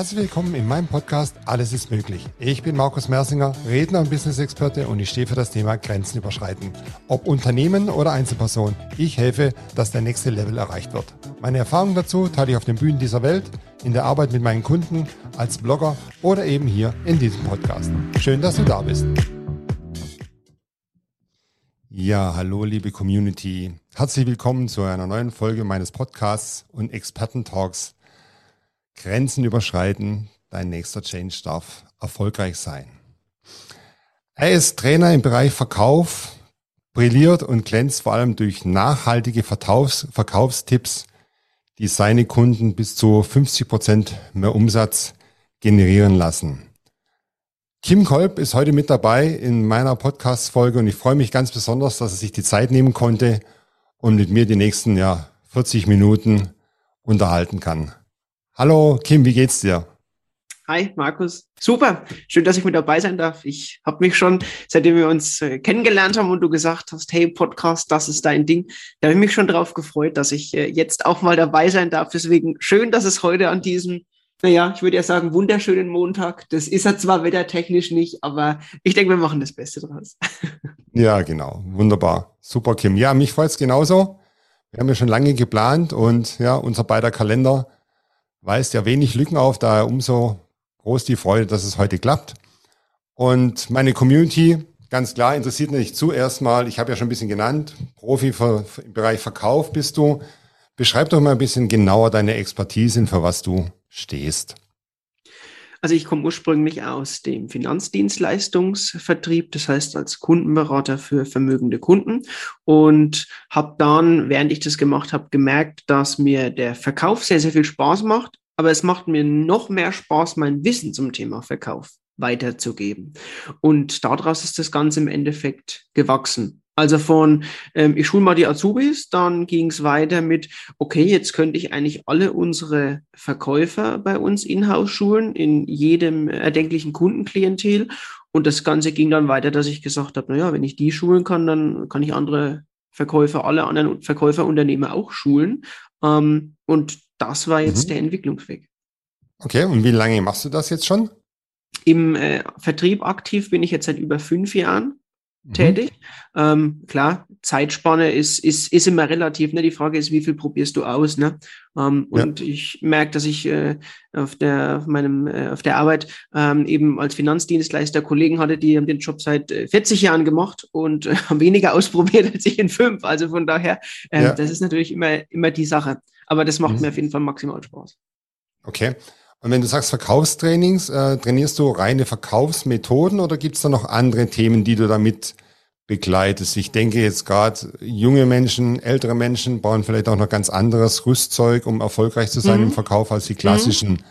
Herzlich willkommen in meinem Podcast Alles ist möglich. Ich bin Markus Mersinger, Redner und Business-Experte und ich stehe für das Thema Grenzen überschreiten. Ob Unternehmen oder Einzelperson, ich helfe, dass der nächste Level erreicht wird. Meine Erfahrungen dazu teile ich auf den Bühnen dieser Welt, in der Arbeit mit meinen Kunden, als Blogger oder eben hier in diesem Podcast. Schön, dass du da bist. Ja, hallo liebe Community. Herzlich willkommen zu einer neuen Folge meines Podcasts und Experten-Talks Grenzen überschreiten, dein nächster Change darf erfolgreich sein. Er ist Trainer im Bereich Verkauf, brilliert und glänzt vor allem durch nachhaltige Verkaufs Verkaufstipps, die seine Kunden bis zu 50 Prozent mehr Umsatz generieren lassen. Kim Kolb ist heute mit dabei in meiner Podcast-Folge und ich freue mich ganz besonders, dass er sich die Zeit nehmen konnte und mit mir die nächsten ja, 40 Minuten unterhalten kann. Hallo Kim, wie geht's dir? Hi Markus, super, schön, dass ich mit dabei sein darf. Ich habe mich schon, seitdem wir uns äh, kennengelernt haben und du gesagt hast, hey Podcast, das ist dein Ding, da habe ich mich schon darauf gefreut, dass ich äh, jetzt auch mal dabei sein darf. Deswegen schön, dass es heute an diesem, naja, ich würde ja sagen, wunderschönen Montag, das ist er zwar wettertechnisch nicht, aber ich denke, wir machen das Beste draus. ja, genau, wunderbar, super Kim. Ja, mich freut's genauso. Wir haben ja schon lange geplant und ja, unser beider Kalender weist ja wenig Lücken auf, daher umso groß die Freude, dass es heute klappt. Und meine Community, ganz klar, interessiert mich zuerst mal, ich habe ja schon ein bisschen genannt, Profi für, für, im Bereich Verkauf bist du. Beschreib doch mal ein bisschen genauer deine Expertise, für was du stehst. Also ich komme ursprünglich aus dem Finanzdienstleistungsvertrieb, das heißt als Kundenberater für vermögende Kunden und habe dann, während ich das gemacht habe, gemerkt, dass mir der Verkauf sehr, sehr viel Spaß macht, aber es macht mir noch mehr Spaß, mein Wissen zum Thema Verkauf weiterzugeben. Und daraus ist das Ganze im Endeffekt gewachsen. Also von, ähm, ich schule mal die Azubis, dann ging es weiter mit, okay, jetzt könnte ich eigentlich alle unsere Verkäufer bei uns in-house schulen, in jedem erdenklichen Kundenklientel. Und das Ganze ging dann weiter, dass ich gesagt habe, naja, wenn ich die schulen kann, dann kann ich andere Verkäufer, alle anderen Verkäuferunternehmer auch schulen. Ähm, und das war jetzt mhm. der Entwicklungsweg. Okay, und wie lange machst du das jetzt schon? Im äh, Vertrieb aktiv bin ich jetzt seit über fünf Jahren. Mhm. tätig. Ähm, klar, Zeitspanne ist, ist, ist immer relativ. Ne? Die Frage ist, wie viel probierst du aus? Ne? Ähm, ja. Und ich merke, dass ich äh, auf, der, auf, meinem, äh, auf der Arbeit ähm, eben als Finanzdienstleister Kollegen hatte, die haben den Job seit äh, 40 Jahren gemacht und äh, haben weniger ausprobiert als ich in fünf. Also von daher, äh, ja. das ist natürlich immer, immer die Sache. Aber das macht mhm. mir auf jeden Fall maximal Spaß. Okay. Und wenn du sagst Verkaufstrainings, äh, trainierst du reine Verkaufsmethoden oder gibt es da noch andere Themen, die du damit begleitest? Ich denke jetzt gerade, junge Menschen, ältere Menschen bauen vielleicht auch noch ganz anderes Rüstzeug, um erfolgreich zu sein mhm. im Verkauf als die klassischen mhm.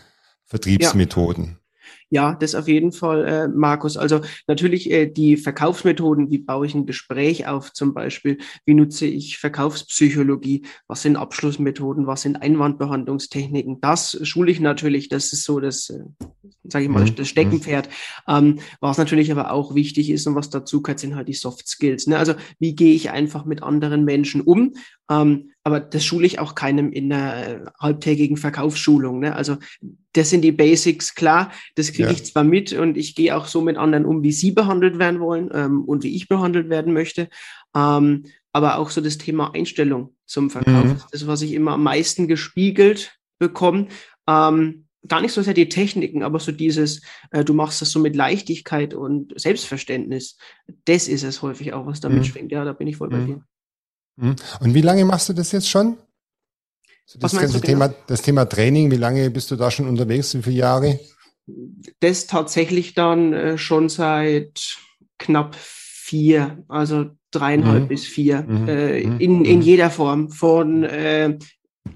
Vertriebsmethoden. Ja, das auf jeden Fall, äh, Markus. Also natürlich äh, die Verkaufsmethoden, wie baue ich ein Gespräch auf zum Beispiel, wie nutze ich Verkaufspsychologie, was sind Abschlussmethoden, was sind Einwandbehandlungstechniken, das schule ich natürlich, das ist so das, äh, sage ich mal, mhm. das Steckenpferd. Ähm, was natürlich aber auch wichtig ist und was dazu gehört, sind halt die Soft Skills. Ne? Also wie gehe ich einfach mit anderen Menschen um? Ähm, aber das schule ich auch keinem in einer äh, halbtägigen Verkaufsschulung. Ne? Also das sind die Basics, klar, das kriege ja. ich zwar mit und ich gehe auch so mit anderen um, wie sie behandelt werden wollen ähm, und wie ich behandelt werden möchte. Ähm, aber auch so das Thema Einstellung zum Verkauf, mhm. das, was ich immer am meisten gespiegelt bekomme. Ähm, gar nicht so sehr die Techniken, aber so dieses, äh, du machst das so mit Leichtigkeit und Selbstverständnis. Das ist es häufig auch, was damit mhm. schwingt. Ja, da bin ich voll bei mhm. dir. Mhm. Und wie lange machst du das jetzt schon? Das ganze Thema, genau? das Thema Training, wie lange bist du da schon unterwegs? Wie viele Jahre? Das tatsächlich dann äh, schon seit knapp vier, also dreieinhalb mhm. bis vier, mhm. äh, mhm. in, in mhm. jeder Form. Von äh,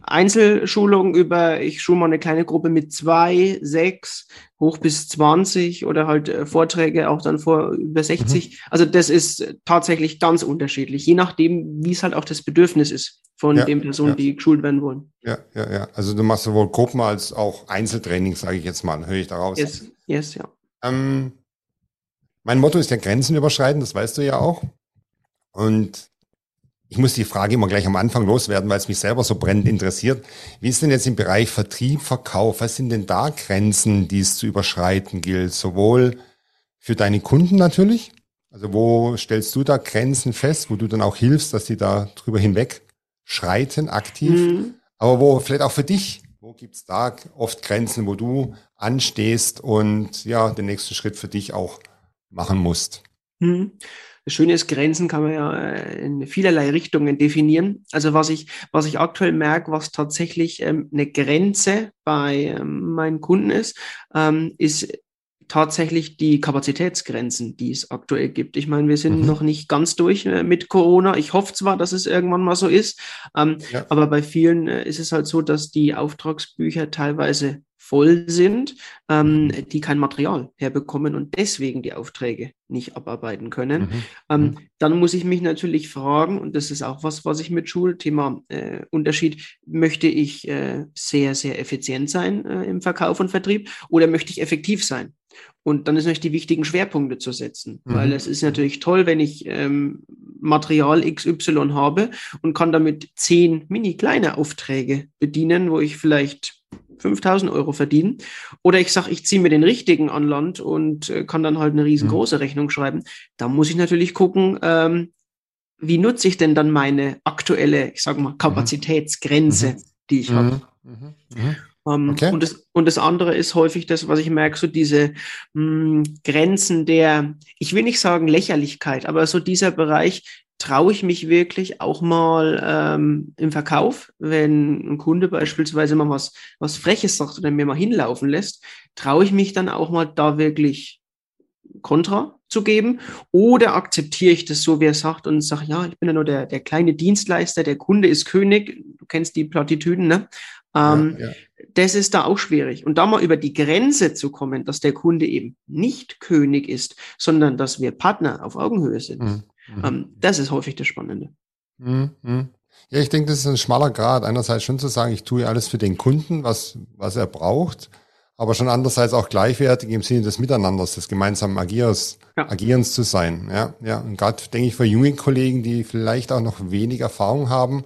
Einzelschulung über, ich schule mal eine kleine Gruppe mit zwei, sechs, hoch bis 20 oder halt äh, Vorträge auch dann vor über 60. Mhm. Also das ist tatsächlich ganz unterschiedlich, je nachdem, wie es halt auch das Bedürfnis ist von ja, den Personen, ja. die geschult werden wollen. Ja, ja, ja. Also du machst sowohl Gruppen als auch Einzeltrainings, sage ich jetzt mal, höre ich daraus. Yes, yes ja. Ähm, mein Motto ist ja Grenzen überschreiten, das weißt du ja auch. Und ich muss die Frage immer gleich am Anfang loswerden, weil es mich selber so brennend interessiert. Wie ist denn jetzt im Bereich Vertrieb, Verkauf? Was sind denn da Grenzen, die es zu überschreiten gilt? Sowohl für deine Kunden natürlich. Also wo stellst du da Grenzen fest, wo du dann auch hilfst, dass die da drüber hinweg schreiten, aktiv? Mhm. Aber wo vielleicht auch für dich, wo gibt's da oft Grenzen, wo du anstehst und ja, den nächsten Schritt für dich auch machen musst? Mhm. Das Schöne ist, Grenzen kann man ja äh, in vielerlei Richtungen definieren. Also was ich, was ich aktuell merke, was tatsächlich ähm, eine Grenze bei ähm, meinen Kunden ist, ähm, ist tatsächlich die Kapazitätsgrenzen, die es aktuell gibt. Ich meine, wir sind mhm. noch nicht ganz durch äh, mit Corona. Ich hoffe zwar, dass es irgendwann mal so ist, ähm, ja. aber bei vielen äh, ist es halt so, dass die Auftragsbücher teilweise voll sind, ähm, mhm. die kein Material herbekommen und deswegen die Aufträge nicht abarbeiten können. Mhm. Ähm, mhm. dann muss ich mich natürlich fragen, und das ist auch was, was ich mit Schulthema äh, Unterschied, möchte ich äh, sehr, sehr effizient sein äh, im Verkauf und Vertrieb oder möchte ich effektiv sein? Und dann ist natürlich die wichtigen Schwerpunkte zu setzen, mhm. weil es ist natürlich toll, wenn ich ähm, Material XY habe und kann damit zehn mini kleine Aufträge bedienen, wo ich vielleicht 5000 Euro verdienen. Oder ich sage, ich ziehe mir den richtigen an Land und äh, kann dann halt eine riesengroße mhm. Rechnung schreiben. Da muss ich natürlich gucken, ähm, wie nutze ich denn dann meine aktuelle, ich sage mal, Kapazitätsgrenze, mhm. die ich habe. Mhm. mhm. mhm. Ähm, okay. und, das, und das andere ist häufig das, was ich merke, so diese mh, hm, Grenzen der, ich will nicht sagen Lächerlichkeit, aber so dieser Bereich, traue ich mich wirklich auch mal ähm, im Verkauf, wenn ein Kunde beispielsweise mal was, was Freches sagt oder mir mal hinlaufen lässt, traue ich mich dann auch mal da wirklich Kontra zu geben oder akzeptiere ich das so, wie er sagt und sage, ja, ich bin ja nur der, der kleine Dienstleister, der Kunde ist König, du kennst die Plattitüden, ne? Ähm, ja, ja. Das ist da auch schwierig. Und da mal über die Grenze zu kommen, dass der Kunde eben nicht König ist, sondern dass wir Partner auf Augenhöhe sind. Mhm. Mhm. Ähm, das ist häufig das Spannende. Mhm. mhm. Ja, ich denke, das ist ein schmaler Grad. Einerseits schon zu sagen, ich tue alles für den Kunden, was, was er braucht, aber schon andererseits auch gleichwertig im Sinne des Miteinanders, des gemeinsamen Agierens, ja. Agierens zu sein. Ja, ja. Und gerade denke ich für junge Kollegen, die vielleicht auch noch wenig Erfahrung haben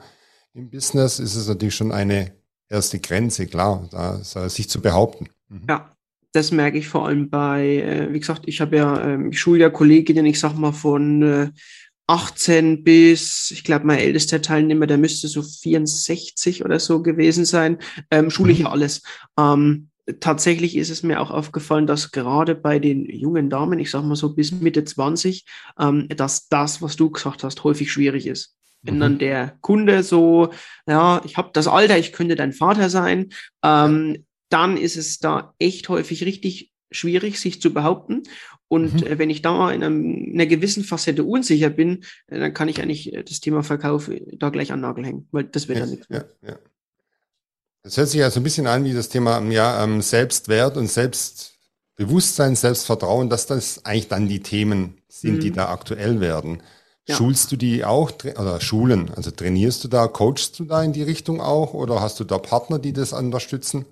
im Business, ist es natürlich schon eine erste Grenze, klar, da sich zu behaupten. Mhm. Ja, das merke ich vor allem bei, äh, wie gesagt, ich habe ja, ähm, ich schule ja Kolleginnen, ich sag mal von äh, 18 bis, ich glaube, mein ältester Teilnehmer, der müsste so 64 oder so gewesen sein, ähm, schule ich ja mhm. alles. Ähm, tatsächlich ist es mir auch aufgefallen, dass gerade bei den jungen Damen, ich sag mal so bis Mitte 20, ähm, dass das, was du gesagt hast, häufig schwierig ist. Wenn mhm. dann der Kunde so, ja, ich habe das Alter, ich könnte dein Vater sein, ähm, dann ist es da echt häufig richtig schwierig, sich zu behaupten. Und mhm. äh, wenn ich da in, einem, in, einer gewissen Facette unsicher bin, äh, dann kann ich eigentlich äh, das Thema Verkauf da gleich an Nagel hängen, weil das wird ja, dann nichts. Ja, ja. Das hört sich ja so ein bisschen an wie das Thema ja, ähm, Selbstwert und Selbstbewusstsein, Selbstvertrauen, dass das eigentlich dann die Themen sind, mhm. die da aktuell werden. Ja. Schulst du die auch oder schulen? Also trainierst du da, coachst du da in die Richtung auch oder hast du da Partner, die das unterstützen?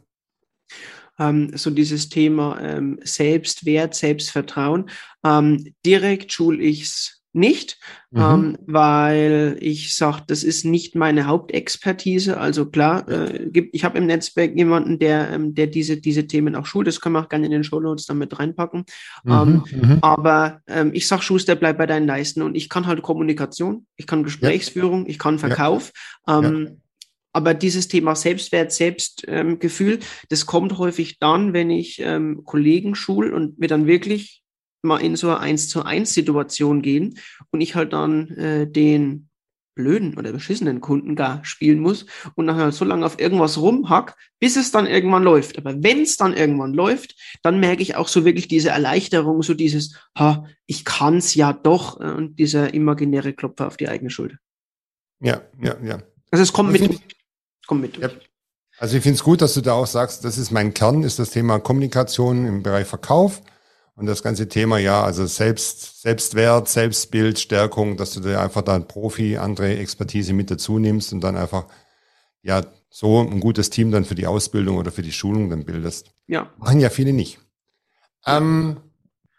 Ähm, so dieses Thema ähm, Selbstwert, Selbstvertrauen. Ähm, direkt schule ich es nicht, mhm. weil ich sage, das ist nicht meine Hauptexpertise. Also klar, äh, gibt, ich habe im Netzwerk jemanden, der, der diese, diese Themen auch schult. Das können wir auch gerne in den Show Notes damit reinpacken. Mhm. Ähm, mhm. Aber ähm, ich sage, Schuster, bleib bei deinen Leisten. Und ich kann halt Kommunikation, ich kann Gesprächsführung, ja. ich kann Verkauf. Ja. Ähm, ja. Aber dieses Thema Selbstwert, Selbstgefühl, das kommt häufig dann, wenn ich ähm, Kollegen schul und mir dann wirklich mal in so eine 1 zu 1 Situation gehen und ich halt dann äh, den blöden oder beschissenen Kunden gar spielen muss und halt so lange auf irgendwas rumhack, bis es dann irgendwann läuft. Aber wenn es dann irgendwann läuft, dann merke ich auch so wirklich diese Erleichterung, so dieses, ha, ich kann's ja doch äh, und dieser imaginäre Klopfer auf die eigene Schulter. Ja, ja, ja. Also es kommt mit. Kommt mit. Ja. Also ich finde es gut, dass du da auch sagst, das ist mein Kern, ist das Thema Kommunikation im Bereich Verkauf. Und das ganze Thema, ja, also Selbst, Selbstwert, Selbstbild, Stärkung, dass du dir einfach da ein Profi, andere Expertise mit dazu nimmst und dann einfach, ja, so ein gutes Team dann für die Ausbildung oder für die Schulung dann bildest. Ja. Machen ja viele nicht. Ähm,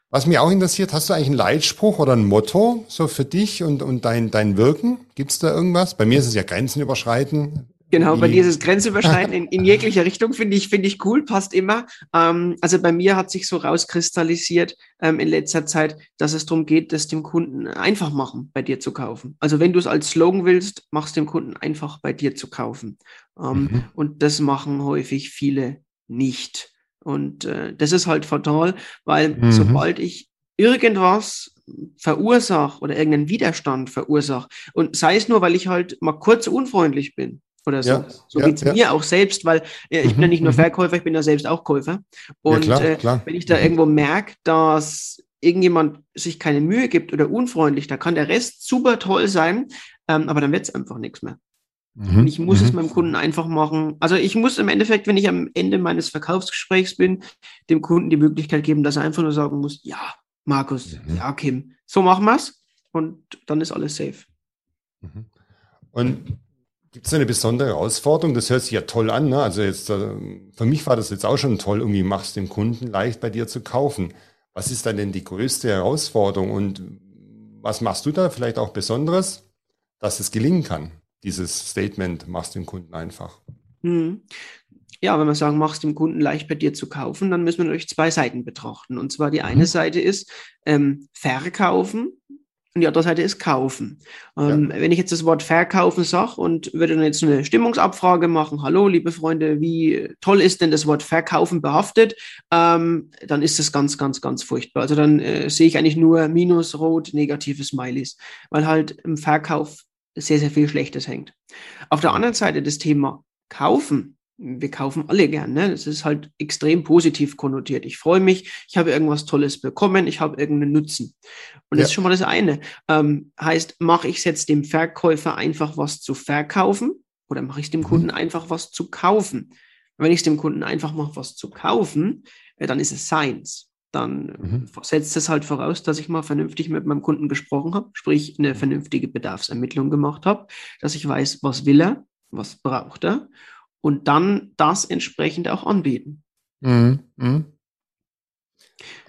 Was mich auch interessiert, hast du eigentlich einen Leitspruch oder ein Motto so für dich und, und dein, dein Wirken? Gibt es da irgendwas? Bei mir ist es ja Grenzen überschreiten. Genau, bei dir ist es Grenzüberschreiten in, in jeglicher Richtung, finde ich, finde ich cool, passt immer. Ähm, also bei mir hat sich so rauskristallisiert ähm, in letzter Zeit, dass es darum geht, das dem Kunden einfach machen, bei dir zu kaufen. Also wenn du es als Slogan willst, mach es dem Kunden einfach bei dir zu kaufen. Ähm, mhm. Und das machen häufig viele nicht. Und äh, das ist halt fatal, weil mhm. sobald ich irgendwas verursache oder irgendeinen Widerstand verursache und sei es nur, weil ich halt mal kurz unfreundlich bin, oder so. Ja, so ja, geht's ja. mir auch selbst, weil äh, ich mhm, bin ja nicht nur mhm. Verkäufer, ich bin ja selbst auch Käufer. Und klar, äh, klar. wenn ich da irgendwo merke, dass irgendjemand sich keine Mühe gibt oder unfreundlich, da kann der Rest super toll sein, ähm, aber dann wird's einfach nichts mehr. Mhm. Ich muss mhm. es meinem Kunden einfach machen. Also ich muss im Endeffekt, wenn ich am Ende meines Verkaufsgesprächs bin, dem Kunden die Möglichkeit geben, dass er einfach nur sagen muss, ja, Markus, mhm. ja, Kim, so machen wir's und dann ist alles safe. Mhm. Und Gibt es eine besondere Herausforderung? Das hört sich ja toll an. Ne? Also jetzt, äh, für mich war das jetzt auch schon toll, irgendwie machst dem Kunden leicht bei dir zu kaufen. Was ist dann denn die größte Herausforderung und was machst du da vielleicht auch Besonderes, dass es gelingen kann? Dieses Statement, machst dem Kunden einfach. Hm. Ja, wenn wir sagen, machst dem Kunden leicht bei dir zu kaufen, dann müssen wir natürlich zwei Seiten betrachten. Und zwar die eine mhm. Seite ist ähm, verkaufen und die andere Seite ist kaufen. Ähm, ja. Wenn ich jetzt das Wort verkaufen sage und würde dann jetzt eine Stimmungsabfrage machen, hallo liebe Freunde, wie toll ist denn das Wort verkaufen behaftet, ähm, dann ist das ganz, ganz, ganz furchtbar. Also dann äh, sehe ich eigentlich nur Minus, Rot, negative Smileys, weil halt im Verkauf sehr, sehr viel Schlechtes hängt. Auf der anderen Seite das Thema kaufen wir kaufen alle gern. Ne? Das ist halt extrem positiv konnotiert. Ich freue mich, ich habe irgendwas Tolles bekommen, ich habe irgendeinen Nutzen. Und ja. das ist schon mal das eine. Ähm, heißt, mache ich es jetzt dem Verkäufer einfach was zu verkaufen oder mache ich es dem mhm. Kunden einfach was zu kaufen? Wenn ich es dem Kunden einfach mache, was zu kaufen, äh, dann ist es Science. Dann mhm. setzt es halt voraus, dass ich mal vernünftig mit meinem Kunden gesprochen habe, sprich eine vernünftige Bedarfsermittlung gemacht habe, dass ich weiß, was will er, was braucht er und dann das entsprechend auch anbieten. Mhm. Mhm.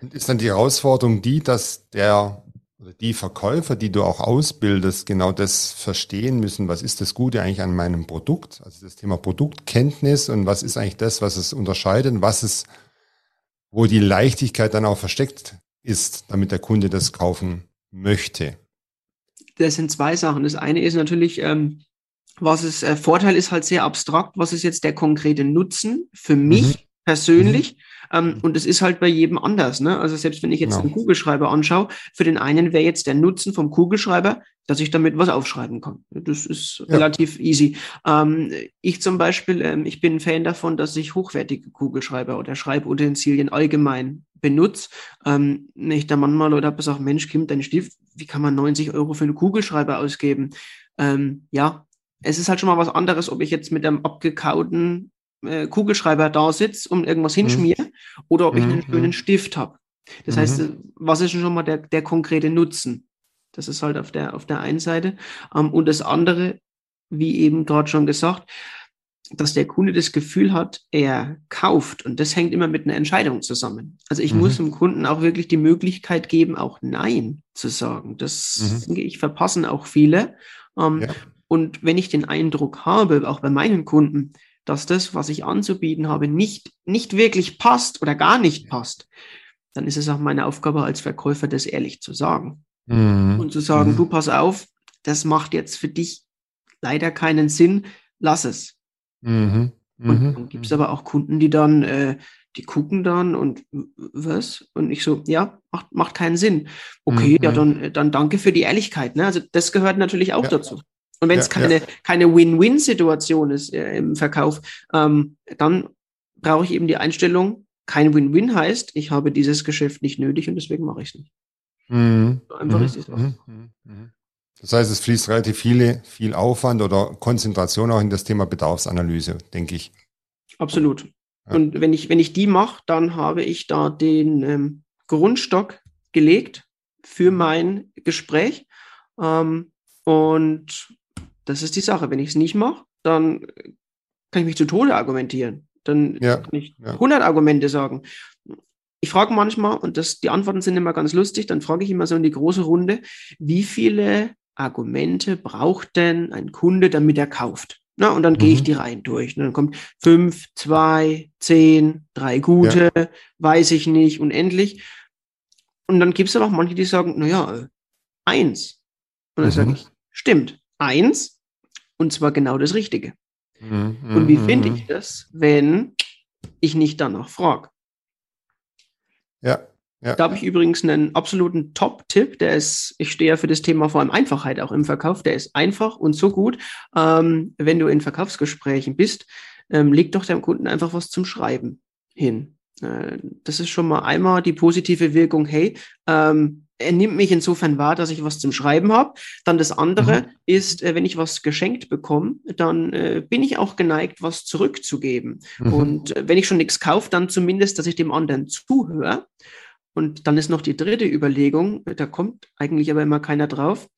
Und ist dann die Herausforderung die, dass der oder die Verkäufer, die du auch ausbildest, genau das verstehen müssen, was ist das Gute eigentlich an meinem Produkt? Also das Thema Produktkenntnis und was ist eigentlich das, was es unterscheidet, was es, wo die Leichtigkeit dann auch versteckt ist, damit der Kunde das kaufen möchte. Das sind zwei Sachen. Das eine ist natürlich, ähm, was ist, äh, Vorteil ist halt sehr abstrakt. Was ist jetzt der konkrete Nutzen für mich mhm. persönlich? Mhm. Ähm, und es ist halt bei jedem anders. Ne? Also selbst wenn ich jetzt ja. einen Kugelschreiber anschaue, für den einen wäre jetzt der Nutzen vom Kugelschreiber, dass ich damit was aufschreiben kann. Das ist ja. relativ easy. Ähm, ich zum Beispiel, ähm, ich bin ein Fan davon, dass ich hochwertige Kugelschreiber oder Schreibutensilien allgemein benutze. Ähm, ich da manchmal Leute habe gesagt, Mensch, Kim, dein Stift, wie kann man 90 Euro für einen Kugelschreiber ausgeben? Ähm, ja, es ist halt schon mal was anderes, ob ich jetzt mit einem abgekauten äh, Kugelschreiber da sitze und irgendwas hinschmiere mhm. oder ob ich einen mhm. schönen Stift habe. Das mhm. heißt, was ist schon mal der, der konkrete Nutzen? Das ist halt auf der, auf der einen Seite. Ähm, und das andere, wie eben gerade schon gesagt, dass der Kunde das Gefühl hat, er kauft. Und das hängt immer mit einer Entscheidung zusammen. Also ich mhm. muss dem Kunden auch wirklich die Möglichkeit geben, auch Nein zu sagen. Das, mhm. denke ich, verpassen auch viele. Ähm, ja. Und wenn ich den Eindruck habe, auch bei meinen Kunden, dass das, was ich anzubieten habe, nicht, nicht wirklich passt oder gar nicht passt, dann ist es auch meine Aufgabe als Verkäufer, das ehrlich zu sagen. Mhm. Und zu sagen, mhm. du pass auf, das macht jetzt für dich leider keinen Sinn, lass es. Mhm. Und mhm. dann gibt es aber auch Kunden, die dann, äh, die gucken dann und was? Und ich so, ja, macht, macht keinen Sinn. Okay, ja, mhm. dann, dann danke für die Ehrlichkeit. Ne? Also das gehört natürlich auch ja. dazu. Und wenn es ja, keine, ja. keine Win-Win-Situation ist äh, im Verkauf, ähm, dann brauche ich eben die Einstellung, kein Win-Win heißt, ich habe dieses Geschäft nicht nötig und deswegen mache ich es nicht. Mhm. So einfach mhm. ist es. Mhm. mhm. Das heißt, es fließt relativ viele, viel Aufwand oder Konzentration auch in das Thema Bedarfsanalyse, denke ich. Absolut. Ja. Und wenn ich, wenn ich die mache, dann habe ich da den ähm, Grundstock gelegt für mein Gespräch. Ähm, und das ist die Sache. Wenn ich es nicht mache, dann kann ich mich zu Tode argumentieren. Dann ja, kann ich ja. 100 Argumente sagen. ich frage manchmal, und das, die Antworten sind immer ganz lustig, dann frage ich immer so in die große Runde, wie viele Argumente braucht denn ein Kunde, damit er kauft? Na, und dann mhm. gehe ich die Reihen durch. Und dann kommt fünf, zwei, zehn, drei gute, ja. weiß ich nicht, unendlich. Und dann gibt es aber auch manche, die sagen, naja, eins. Und dann mhm. sage ich, stimmt, eins, und zwar genau das Richtige. Mhm. Und wie finde ich mhm. das, wenn ich nicht danach frage? Ja. Ja. Da habe ich übrigens einen absoluten Top-Tipp. Der ist, ich stehe ja für das Thema vor allem Einfachheit auch im Verkauf. Der ist einfach und so gut. Ähm, wenn du in Verkaufsgesprächen bist, ähm, leg doch dem Kunden einfach was zum Schreiben hin. Äh, das ist schon mal einmal die positive Wirkung. Hey, ähm, er nimmt mich insofern wahr, dass ich was zum Schreiben habe. Dann das andere mhm. ist, äh, wenn ich was geschenkt bekomme, dann äh, bin ich auch geneigt, was zurückzugeben. Mhm. Und äh, wenn ich schon nichts kaufe, dann zumindest, dass ich dem anderen zuhöre. Und dann ist noch die dritte Überlegung, da kommt eigentlich aber immer keiner drauf.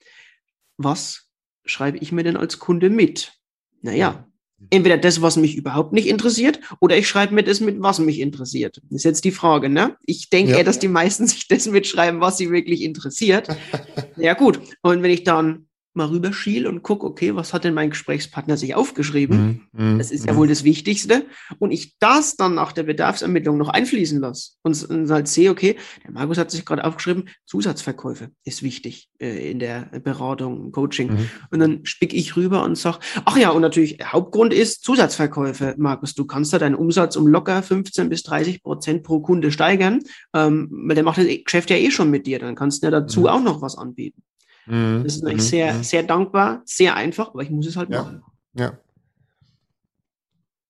Was schreibe ich mir denn als Kunde mit? Naja, entweder das, was mich überhaupt nicht interessiert, oder ich schreibe mir das mit, was mich interessiert. Das ist jetzt die Frage, ne? Ich denke ja. eher, dass die meisten sich das mitschreiben, was sie wirklich interessiert. ja, gut. Und wenn ich dann mal rüberschiel und gucke, okay, was hat denn mein Gesprächspartner sich aufgeschrieben? Mm, mm, das ist ja mm. wohl das Wichtigste. Und ich das dann nach der Bedarfsermittlung noch einfließen lasse und, und halt sehe, okay, der Markus hat sich gerade aufgeschrieben, Zusatzverkäufe ist wichtig äh, in der Beratung, Coaching. Mhm. Und dann spick ich rüber und sage, ach ja, und natürlich, Hauptgrund ist Zusatzverkäufe, Markus. Du kannst da deinen Umsatz um locker 15 bis 30 Prozent pro Kunde steigern, ähm, weil der macht das Geschäft ja eh schon mit dir. Dann kannst du ja dazu mhm. auch noch was anbieten. Mhm. Das ist natürlich mhm. sehr, mhm. sehr dankbar, sehr einfach, aber ich muss es halt ja. machen. Ja.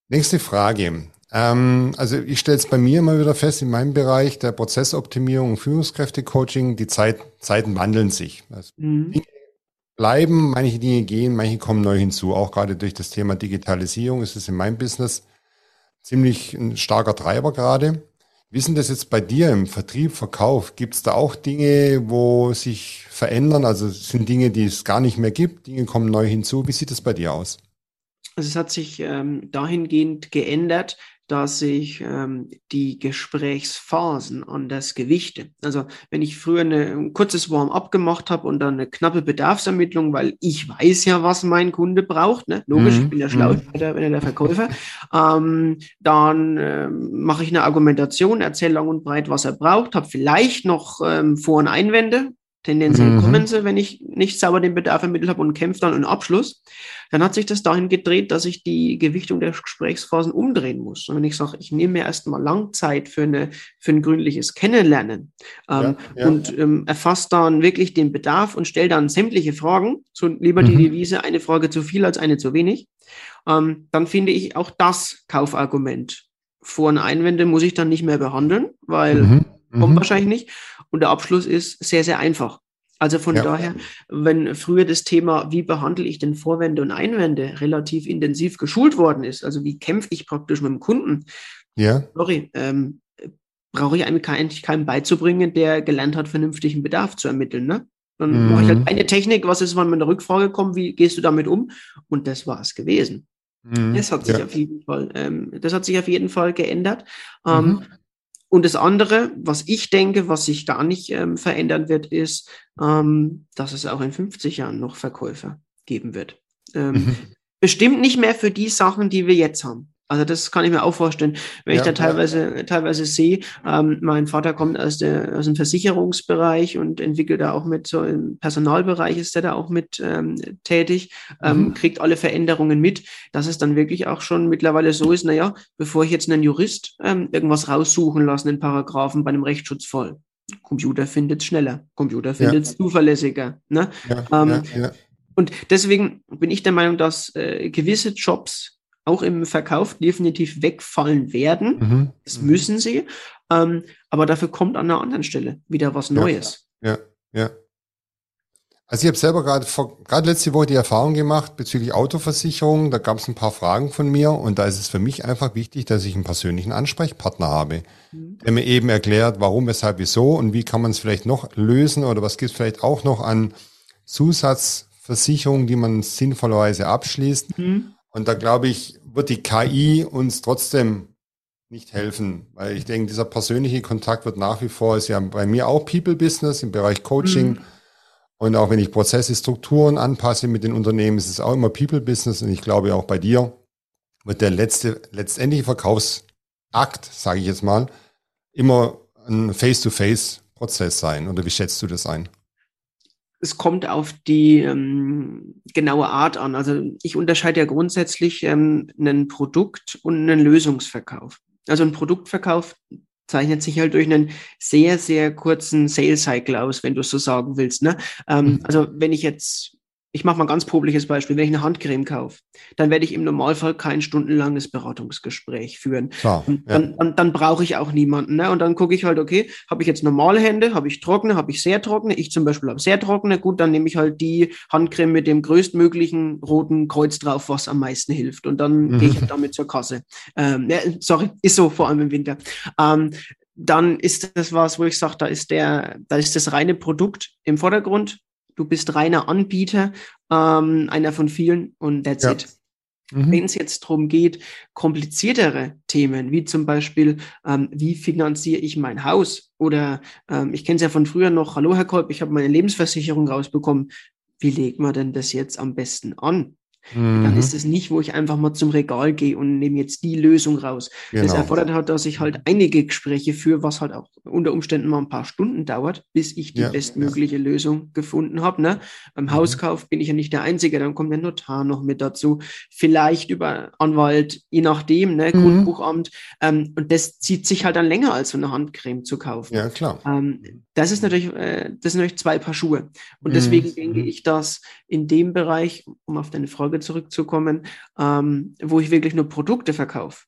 Nächste Frage. Ähm, also ich stelle es bei mir immer wieder fest, in meinem Bereich der Prozessoptimierung und Führungskräftecoaching, die Zeit, Zeiten wandeln sich. Also mhm. Dinge bleiben, manche Dinge gehen, manche kommen neu hinzu. Auch gerade durch das Thema Digitalisierung ist es in meinem Business ziemlich ein starker Treiber gerade. Wie denn das jetzt bei dir im Vertrieb, Verkauf? Gibt es da auch Dinge, wo sich verändern? Also sind Dinge, die es gar nicht mehr gibt, Dinge kommen neu hinzu. Wie sieht es bei dir aus? Also es hat sich ähm, dahingehend geändert, dass ich ähm, die Gesprächsphasen anders gewichte. Also wenn ich früher eine, ein kurzes Warm-up gemacht habe und dann eine knappe Bedarfsermittlung, weil ich weiß ja, was mein Kunde braucht, ne? logisch, mhm. ich bin ja schlau, mhm. ich bin ja der Verkäufer, ähm, dann ähm, mache ich eine Argumentation, erzähle lang und breit, was er braucht, habe vielleicht noch ähm, Vor- und Einwände, Tendenziell mhm. kommen sie, wenn ich nicht sauber den Bedarf ermittelt habe und kämpfe dann einen Abschluss. Dann hat sich das dahin gedreht, dass ich die Gewichtung der Gesprächsphasen umdrehen muss. Und wenn ich sage, ich nehme mir erstmal lang Zeit für, eine, für ein gründliches Kennenlernen ähm, ja, ja. und ähm, erfasst dann wirklich den Bedarf und stelle dann sämtliche Fragen, so lieber die mhm. Devise, eine Frage zu viel als eine zu wenig, ähm, dann finde ich auch das Kaufargument. Vor- und Einwände muss ich dann nicht mehr behandeln, weil mhm. kommt mhm. wahrscheinlich nicht. Und der Abschluss ist sehr, sehr einfach. Also von ja. daher, wenn früher das Thema, wie behandle ich denn Vorwände und Einwände, relativ intensiv geschult worden ist, also wie kämpfe ich praktisch mit dem Kunden, ja. sorry, ähm, brauche ich eigentlich keinen beizubringen, der gelernt hat, vernünftigen Bedarf zu ermitteln. Ne? Dann mhm. mache ich halt eine Technik, was ist, wenn man eine Rückfrage kommt, wie gehst du damit um? Und das war es gewesen. Mhm. Das hat sich ja. auf jeden Fall, ähm, das hat sich auf jeden Fall geändert. Ähm, mhm. Und das andere, was ich denke, was sich gar nicht ähm, verändern wird, ist, ähm, dass es auch in 50 Jahren noch Verkäufer geben wird. Ähm, mhm. Bestimmt nicht mehr für die Sachen, die wir jetzt haben. Also das kann ich mir auch vorstellen, wenn ja, ich da teilweise, ja. teilweise sehe, ähm, mein Vater kommt aus, der, aus dem Versicherungsbereich und entwickelt da auch mit, so im Personalbereich ist er da auch mit ähm, tätig, ähm, mhm. kriegt alle Veränderungen mit, dass es dann wirklich auch schon mittlerweile so ist, naja, bevor ich jetzt einen Jurist ähm, irgendwas raussuchen lasse, einen Paragraphen bei einem Rechtsschutzfall, Computer findet es schneller, Computer findet es ja. zuverlässiger. Ne? Ähm, und deswegen bin ich der Meinung, dass äh, gewisse Jobs auch im Verkauf definitiv wegfallen werden. Mhm. Das müssen sie. Ähm, aber dafür kommt an einer anderen Stelle wieder was Neues. Ja, ja. ja. Also ich habe selber gerade gerade letzte Woche die Erfahrung gemacht bezüglich Autoversicherung. Da gab es ein paar Fragen von mir und da ist es für mich einfach wichtig, dass ich einen persönlichen Ansprechpartner habe, mhm. der mir eben erklärt, warum, weshalb, wieso und wie kann man es vielleicht noch lösen oder was gibt es vielleicht auch noch an Zusatzversicherungen, die man sinnvollerweise abschließt. Mhm. Und da glaube ich, wird die KI uns trotzdem nicht helfen, weil ich denke, dieser persönliche Kontakt wird nach wie vor, ist ja bei mir auch People-Business im Bereich Coaching. Mhm. Und auch wenn ich Prozesse, Strukturen anpasse mit den Unternehmen, ist es auch immer People-Business. Und ich glaube auch bei dir wird der letzte, letztendliche Verkaufsakt, sage ich jetzt mal, immer ein Face-to-Face-Prozess sein. Oder wie schätzt du das ein? Es kommt auf die ähm, genaue Art an. Also ich unterscheide ja grundsätzlich ähm, einen Produkt- und einen Lösungsverkauf. Also ein Produktverkauf zeichnet sich halt durch einen sehr, sehr kurzen Sales Cycle aus, wenn du es so sagen willst. Ne? Ähm, mhm. Also wenn ich jetzt ich mache mal ein ganz publikes Beispiel, wenn ich eine Handcreme kaufe, dann werde ich im Normalfall kein stundenlanges Beratungsgespräch führen. Klar, ja. Dann, dann, dann brauche ich auch niemanden. Ne? Und dann gucke ich halt, okay, habe ich jetzt normale Hände, habe ich trockene, habe ich sehr trockene, ich zum Beispiel habe sehr trockene, gut, dann nehme ich halt die Handcreme mit dem größtmöglichen roten Kreuz drauf, was am meisten hilft. Und dann mhm. gehe ich halt damit zur Kasse. Ähm, ja, sorry, ist so, vor allem im Winter. Ähm, dann ist das was, wo ich sage, da ist der, da ist das reine Produkt im Vordergrund du bist reiner Anbieter, ähm, einer von vielen und that's ja. it. Mhm. Wenn es jetzt darum geht, kompliziertere Themen, wie zum Beispiel, ähm, wie finanziere ich mein Haus? Oder ähm, ich kenne es ja von früher noch, hallo Herr Kolb, ich habe meine Lebensversicherung rausbekommen. Wie legt man denn das jetzt am besten an? Mhm. Dann ist es nicht, wo ich einfach mal zum Regal gehe und nehme jetzt die Lösung raus. Genau. Das erfordert halt, dass ich halt einige Gespräche führe, was halt auch unter Umständen mal ein paar Stunden dauert, bis ich die ja, bestmögliche ja. Lösung gefunden habe. Ne? Beim mhm. Hauskauf bin ich ja nicht der Einzige, dann kommt der Notar noch mit dazu, vielleicht über Anwalt, je nachdem, ne? Mhm. Grundbuchamt. Ähm, und das zieht sich halt dann länger, als so eine Handcreme zu kaufen. Ja, klar. Ähm, das ist natürlich, äh, das sind natürlich zwei Paar Schuhe. Und deswegen mhm. denke ich, dass in dem Bereich, um auf deine Frage zurückzukommen, ähm, wo ich wirklich nur Produkte verkaufe,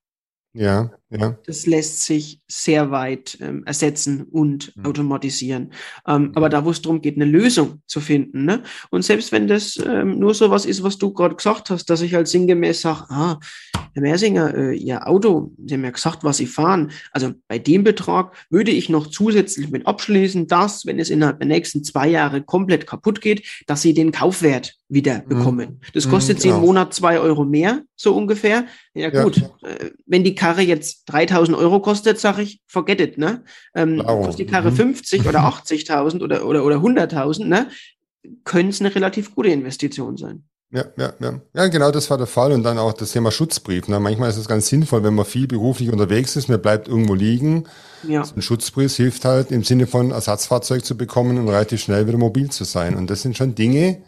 ja, ja. Das lässt sich sehr weit ähm, ersetzen und mhm. automatisieren. Ähm, mhm. Aber da, wo es darum geht, eine Lösung zu finden, ne? und selbst wenn das ähm, nur so was ist, was du gerade gesagt hast, dass ich halt sinngemäß sage, ah, Herr Mersinger, äh, Ihr Auto, Sie haben ja gesagt, was Sie fahren. Also bei dem Betrag würde ich noch zusätzlich mit abschließen, dass, wenn es innerhalb der nächsten zwei Jahre komplett kaputt geht, dass Sie den Kaufwert wieder mhm. bekommen. Das mhm, kostet mhm, genau. Sie im Monat zwei Euro mehr, so ungefähr. Ja gut, ja. Äh, wenn die Karre jetzt 3000 Euro kostet, sage ich, forget it, ne? Ähm, kostet die Karre mhm. 50 oder 80.000 oder, oder, oder 100.000, ne? Könnte es eine relativ gute Investition sein. Ja, ja, ja. Ja, genau das war der Fall. Und dann auch das Thema Schutzbrief. Ne? Manchmal ist es ganz sinnvoll, wenn man viel beruflich unterwegs ist, man bleibt irgendwo liegen. Ja. So ein Schutzbrief hilft halt im Sinne von Ersatzfahrzeug zu bekommen und relativ schnell wieder mobil zu sein. Und das sind schon Dinge,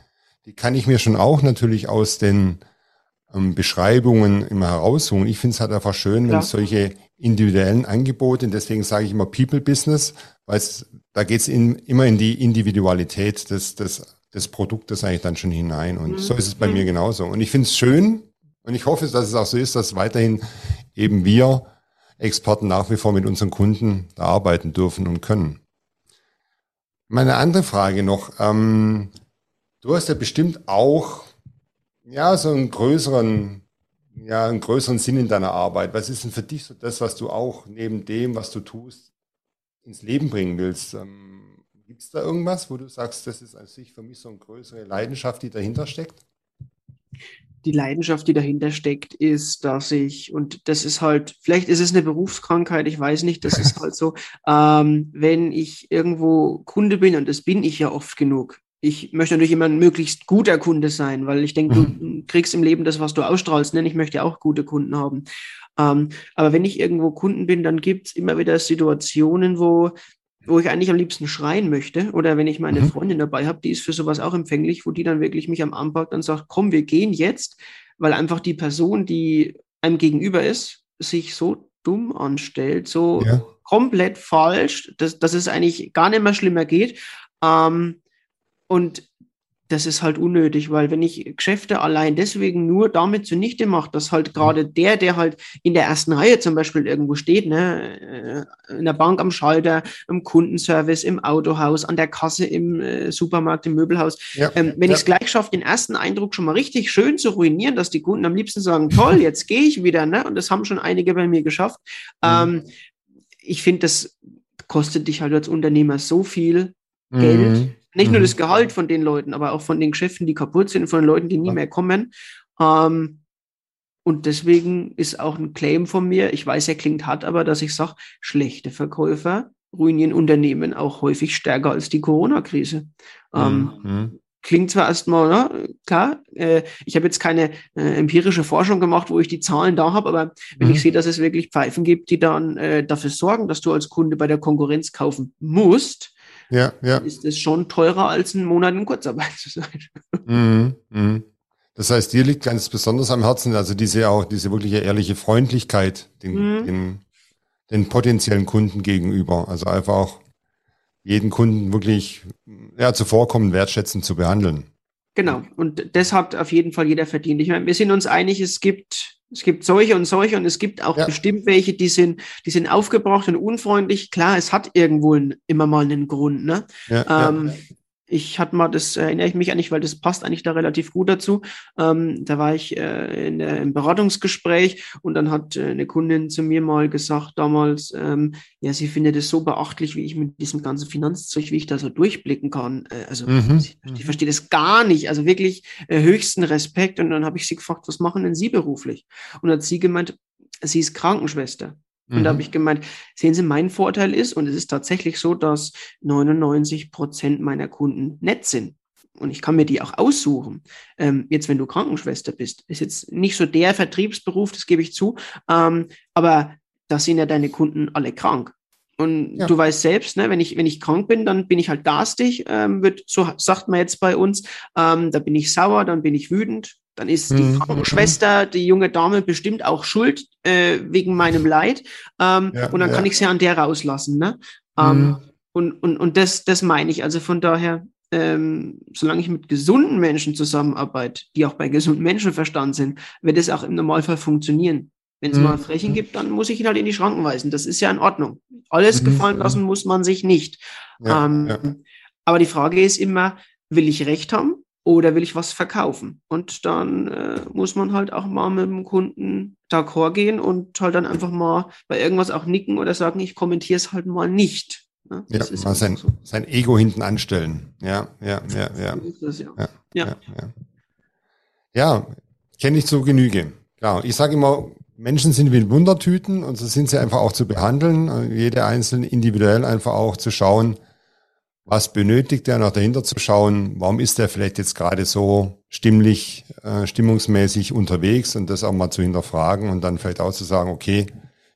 die kann ich mir schon auch natürlich aus den ähm, Beschreibungen immer herausholen. Ich finde es halt einfach schön, wenn ja. solche individuellen Angebote, und deswegen sage ich immer People Business, weil da geht es immer in die Individualität des, des, des Produktes eigentlich dann schon hinein. Und mhm. so ist es bei mhm. mir genauso. Und ich finde es schön und ich hoffe, dass es auch so ist, dass weiterhin eben wir Experten nach wie vor mit unseren Kunden da arbeiten dürfen und können. Meine andere Frage noch. Ähm, du hast ja bestimmt auch ja, so einen größeren, ja, einen größeren Sinn in deiner Arbeit. Was ist denn für dich so das, was du auch neben dem, was du tust, ins Leben bringen willst? Ähm, Gibt es da irgendwas, wo du sagst, das ist an sich für mich so eine größere Leidenschaft, die dahinter steckt? Die Leidenschaft, die dahinter steckt, ist, dass ich, und das ist halt, vielleicht ist es eine Berufskrankheit, ich weiß nicht, das ist halt so, ähm, wenn ich irgendwo Kunde bin, und das bin ich ja oft genug, ich möchte natürlich immer ein möglichst guter Kunde sein, weil ich denke, mhm. du kriegst im Leben das, was du ausstrahlst. Ne? Ich möchte ja auch gute Kunden haben. Ähm, aber wenn ich irgendwo Kunden bin, dann gibt es immer wieder Situationen, wo, wo ich eigentlich am liebsten schreien möchte. Oder wenn ich meine mhm. Freundin dabei habe, die ist für sowas auch empfänglich, wo die dann wirklich mich am Arm packt und sagt, komm, wir gehen jetzt, weil einfach die Person, die einem gegenüber ist, sich so dumm anstellt, so ja. komplett falsch, dass, dass es eigentlich gar nicht mehr schlimmer geht. Ähm, und das ist halt unnötig, weil wenn ich Geschäfte allein deswegen nur damit zunichte mache, dass halt gerade der, der halt in der ersten Reihe zum Beispiel irgendwo steht, ne, äh, in der Bank am Schalter, im Kundenservice, im Autohaus, an der Kasse, im äh, Supermarkt, im Möbelhaus, ja, ähm, wenn ja. ich es gleich schaffe, den ersten Eindruck schon mal richtig schön zu ruinieren, dass die Kunden am liebsten sagen, toll, jetzt gehe ich wieder, ne? Und das haben schon einige bei mir geschafft. Mhm. Ähm, ich finde, das kostet dich halt als Unternehmer so viel mhm. Nicht mhm. nur das Gehalt von den Leuten, aber auch von den Geschäften, die kaputt sind, von den Leuten, die nie mehr kommen. Ähm, Und deswegen ist auch ein Claim von mir, ich weiß, er klingt hart, aber dass ich sage, schlechte Verkäufer ruinieren Unternehmen auch häufig stärker als die Corona-Krise. Ähm, mhm. Klingt zwar erstmal, ne, klar, äh, ich habe jetzt keine äh, empirische Forschung gemacht, wo ich die Zahlen da habe, aber wenn mhm. ich sehe, dass es wirklich Pfeifen gibt, die dann äh, dafür sorgen, dass du als Kunde bei der Konkurrenz kaufen musst, ja, ja. ist es schon teurer als einen Monat in Kurzarbeit zu sein. Mhm. Mhm. Das heißt, dir liegt ganz besonders am Herzen, also diese auch, diese wirkliche ehrliche Freundlichkeit den, mhm. den, den potenziellen Kunden gegenüber. Also einfach auch jeden Kunden wirklich ja, zuvorkommen, wertschätzend zu behandeln. Genau. Und das hat auf jeden Fall jeder verdient. Ich meine, wir sind uns einig, es gibt, es gibt solche und solche und es gibt auch ja. bestimmt welche, die sind, die sind aufgebraucht und unfreundlich. Klar, es hat irgendwo ein, immer mal einen Grund, ne? Ja, ähm, ja. Ich hatte mal, das erinnere ich mich eigentlich, weil das passt eigentlich da relativ gut dazu. Ähm, da war ich äh, in der, im Beratungsgespräch und dann hat äh, eine Kundin zu mir mal gesagt damals, ähm, ja, sie findet es so beachtlich, wie ich mit diesem ganzen Finanzzeug, wie ich da so durchblicken kann. Äh, also mhm. ich, ich mhm. verstehe das gar nicht. Also wirklich äh, höchsten Respekt. Und dann habe ich sie gefragt, was machen denn Sie beruflich? Und hat sie gemeint, sie ist Krankenschwester. Und mhm. da habe ich gemeint, sehen Sie, mein Vorteil ist, und es ist tatsächlich so, dass 99 Prozent meiner Kunden nett sind. Und ich kann mir die auch aussuchen. Ähm, jetzt, wenn du Krankenschwester bist, ist jetzt nicht so der Vertriebsberuf, das gebe ich zu. Ähm, aber da sind ja deine Kunden alle krank. Und ja. du weißt selbst, ne, wenn ich, wenn ich krank bin, dann bin ich halt garstig, ähm, wird, so sagt man jetzt bei uns, ähm, da bin ich sauer, dann bin ich wütend, dann ist die mhm. Krankenschwester, die junge Dame bestimmt auch schuld äh, wegen meinem Leid. Ähm, ja, und dann ja. kann ich sie an der rauslassen. Ne? Ähm, mhm. und, und, und das, das meine ich. Also von daher, ähm, solange ich mit gesunden Menschen zusammenarbeite, die auch bei gesundem Menschenverstand sind, wird es auch im Normalfall funktionieren. Wenn es mhm. mal Frechen gibt, dann muss ich ihn halt in die Schranken weisen. Das ist ja in Ordnung. Alles mhm. gefallen lassen muss man sich nicht. Ja, ähm, aber die Frage ist immer, will ich Recht haben? Oder will ich was verkaufen? Und dann äh, muss man halt auch mal mit dem Kunden d'accord gehen und halt dann einfach mal bei irgendwas auch nicken oder sagen, ich kommentiere es halt mal nicht. Ja, ja mal sein, so. sein Ego hinten anstellen. Ja, ja, ja, ja. Das, ja. ja. Ja, ja, ja. ja kenne ich zu Genüge. Klar, ich sage immer, Menschen sind wie Wundertüten und so sind sie einfach auch zu behandeln, jede einzelne individuell einfach auch zu schauen, was benötigt er, noch dahinter zu schauen, warum ist er vielleicht jetzt gerade so stimmlich, äh, stimmungsmäßig unterwegs und das auch mal zu hinterfragen und dann vielleicht auch zu sagen, okay,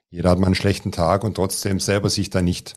jeder hat mal einen schlechten Tag und trotzdem selber sich da nicht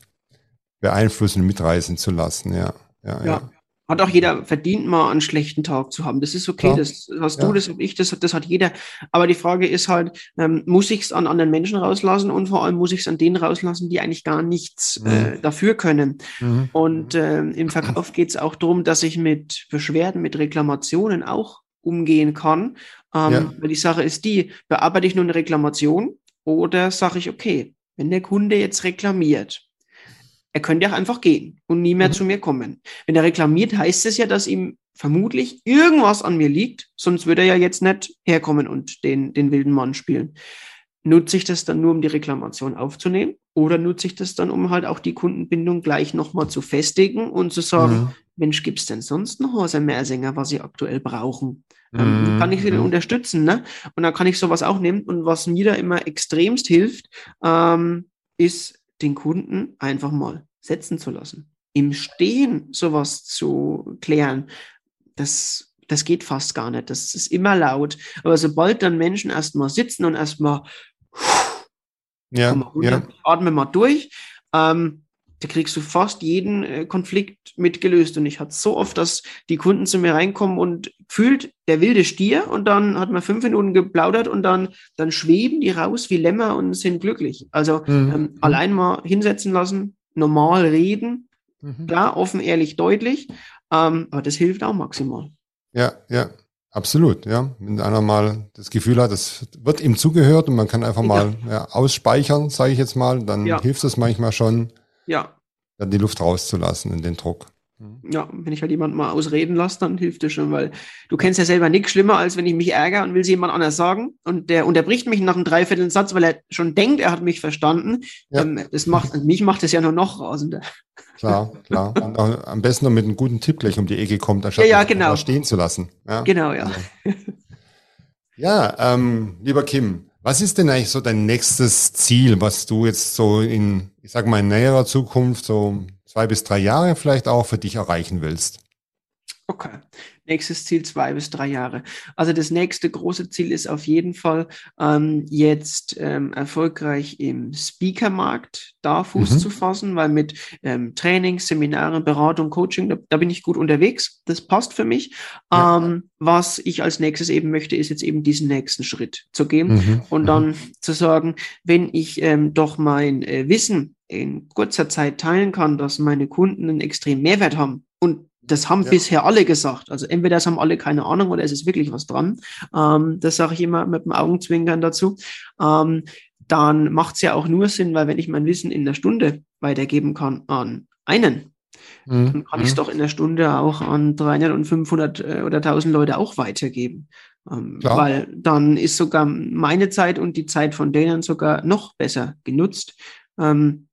beeinflussen und mitreißen zu lassen. Ja, ja, ja. ja. Hat auch jeder verdient, mal einen schlechten Tag zu haben. Das ist okay, Klar. das hast du, ja. das habe ich, das, das hat jeder. Aber die Frage ist halt, ähm, muss ich es an anderen Menschen rauslassen und vor allem muss ich es an denen rauslassen, die eigentlich gar nichts mhm. äh, dafür können. Mhm. Und äh, im Verkauf geht es auch darum, dass ich mit Beschwerden, mit Reklamationen auch umgehen kann. Ähm, ja. Weil die Sache ist die, bearbeite ich nur eine Reklamation oder sage ich, okay, wenn der Kunde jetzt reklamiert, er könnte auch einfach gehen und nie mehr mhm. zu mir kommen. Wenn er reklamiert, heißt es ja, dass ihm vermutlich irgendwas an mir liegt, sonst würde er ja jetzt nicht herkommen und den, den wilden Mann spielen. Nutze ich das dann nur, um die Reklamation aufzunehmen? Oder nutze ich das dann, um halt auch die Kundenbindung gleich nochmal zu festigen und zu sagen, mhm. Mensch, gibt's denn sonst noch Hose Mehrsänger, was sie aktuell brauchen? Ähm, mhm. kann ich sie denn mhm. unterstützen? Ne? Und dann kann ich sowas auch nehmen. Und was mir da immer extremst hilft, ähm, ist den Kunden einfach mal setzen zu lassen. Im Stehen sowas zu klären, das, das geht fast gar nicht. Das ist immer laut. Aber sobald dann Menschen erstmal sitzen und erstmal ja, ja. atmen mal durch, ähm, da kriegst du fast jeden äh, Konflikt mitgelöst. Und ich hatte so oft, dass die Kunden zu mir reinkommen und fühlt der wilde Stier und dann hat man fünf Minuten geplaudert und dann, dann schweben die raus wie Lämmer und sind glücklich. Also mhm. ähm, allein mal hinsetzen lassen, normal reden, mhm. klar, offen, ehrlich, deutlich, ähm, aber das hilft auch maximal. Ja, ja, absolut, ja. Wenn einer mal das Gefühl hat, es wird ihm zugehört und man kann einfach mal ja. Ja, ausspeichern, sage ich jetzt mal, dann ja. hilft es manchmal schon, ja. die Luft rauszulassen in den Druck. Mhm. Ja, wenn ich halt jemanden mal ausreden lasse, dann hilft das schon, weil du kennst ja selber nichts schlimmer, als wenn ich mich ärgere und will sie jemand anders sagen und der unterbricht mich nach einem Dreiviertel Satz, weil er schon denkt, er hat mich verstanden. Ja. Ähm, das macht, mich macht das ja nur noch rasender. Klar, klar. Und am besten noch mit einem guten Tipp gleich um die Ecke kommt, anstatt ja, ja, genau. stehen zu lassen. Ja? Genau, ja. Ja, ähm, lieber Kim, was ist denn eigentlich so dein nächstes Ziel, was du jetzt so in, ich sag mal, in näherer Zukunft, so zwei bis drei Jahre vielleicht auch für dich erreichen willst? Okay. Nächstes Ziel zwei bis drei Jahre. Also das nächste große Ziel ist auf jeden Fall ähm, jetzt ähm, erfolgreich im Speakermarkt da Fuß mhm. zu fassen, weil mit ähm, Trainings, Seminaren, Beratung, Coaching, da, da, bin ich gut unterwegs. Das passt für mich. Ja. Ähm, was ich als nächstes eben möchte, ist jetzt eben diesen nächsten Schritt zu gehen mhm. und dann mhm. zu sagen, wenn ich ähm, doch mein äh, Wissen in kurzer Zeit teilen kann, dass meine Kunden einen extremen Mehrwert haben und das haben ja. bisher alle gesagt. Also entweder das haben alle keine Ahnung oder es ist wirklich was dran. Ähm, das sage ich immer mit dem Augenzwinkern dazu. Ähm, dann macht es ja auch nur Sinn, weil wenn ich mein Wissen in der Stunde weitergeben kann an einen, mhm. dann kann ich es mhm. doch in der Stunde auch an 300 und 500 äh, oder 1000 Leute auch weitergeben. Ähm, weil dann ist sogar meine Zeit und die Zeit von denen sogar noch besser genutzt. Ähm,